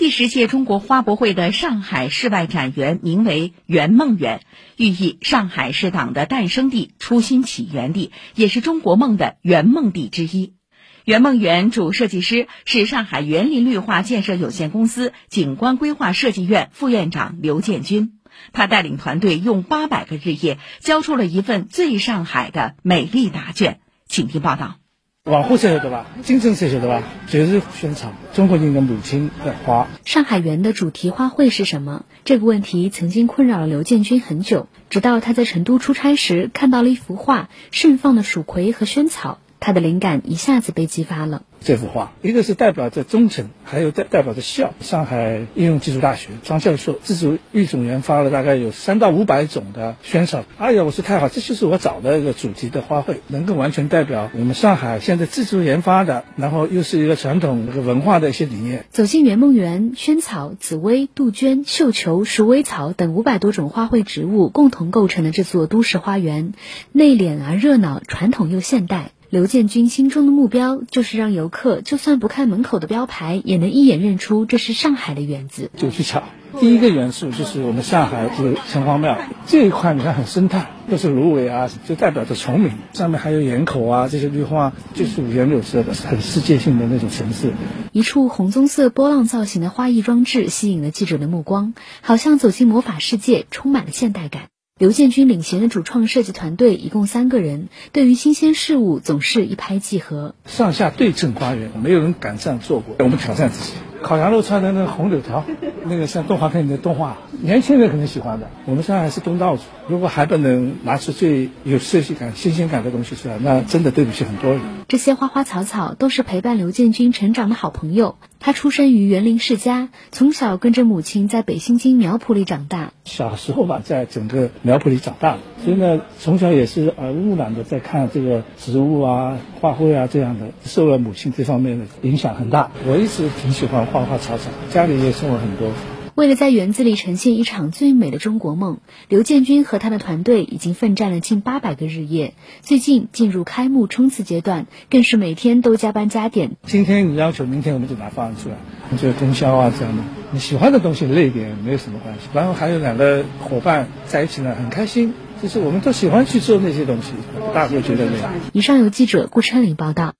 第十届中国花博会的上海室外展园名为“圆梦园”，寓意上海是党的诞生地、初心起源地，也是中国梦的圆梦地之一。圆梦园主设计师是上海园林绿化建设有限公司景观规划设计院副院长刘建军。他带领团队用八百个日夜，交出了一份最上海的美丽答卷。请听报道。黄花菜晓得吧，金正才晓得吧，就是萱草，中国人的母亲的花。上海园的主题花卉是什么？这个问题曾经困扰了刘建军很久，直到他在成都出差时看到了一幅画，盛放的蜀葵和萱草。他的灵感一下子被激发了。这幅画，一个是代表着忠诚，还有代代表着孝。上海应用技术大学张教授自主育种研发了大概有三到五百种的萱草。哎呀，我说太好，这就是我找的一个主题的花卉，能够完全代表我们上海现在自主研发的，然后又是一个传统这个文化的一些理念。走进圆梦园，萱草、紫薇、杜鹃、绣球、鼠尾草等五百多种花卉植物共同构成的这座都市花园，内敛而热闹，传统又现代。刘建军心中的目标就是让游客就算不看门口的标牌，也能一眼认出这是上海的园子。九曲桥第一个元素就是我们上海这个城隍庙这一块，你看很生态，都是芦苇啊，就代表着崇明。上面还有檐口啊，这些绿化就是五颜六色的，很世界性的那种城市。一处红棕色波浪造型的花艺装置吸引了记者的目光，好像走进魔法世界，充满了现代感。刘建军领衔的主创设计团队一共三个人，对于新鲜事物总是一拍即合。上下对称花园，没有人敢这样做过。我们挑战自己。烤羊肉串的那个红柳条，那个像动画片里的动画，年轻人肯定喜欢的。我们上海是东道主，如果还不能拿出最有设计感、新鲜感的东西出来，那真的对不起很多人。这些花花草草都是陪伴刘建军成长的好朋友。他出生于园林世家，从小跟着母亲在北新泾苗圃里长大。小时候吧，在整个苗圃里长大，所以呢，从小也是耳濡目染的在看这个植物啊、花卉啊这样的，受了母亲这方面的影响很大。我一直挺喜欢花花草草，家里也送了很多。为了在园子里呈现一场最美的中国梦，刘建军和他的团队已经奋战了近八百个日夜。最近进入开幕冲刺阶段，更是每天都加班加点。今天你要求，明天我们就拿方案出来，这个供销啊这样的。你喜欢的东西累一点没有什么关系。然后还有两个伙伴在一起呢，很开心，就是我们都喜欢去做那些东西，大会觉得累。以上由记者顾春林报道。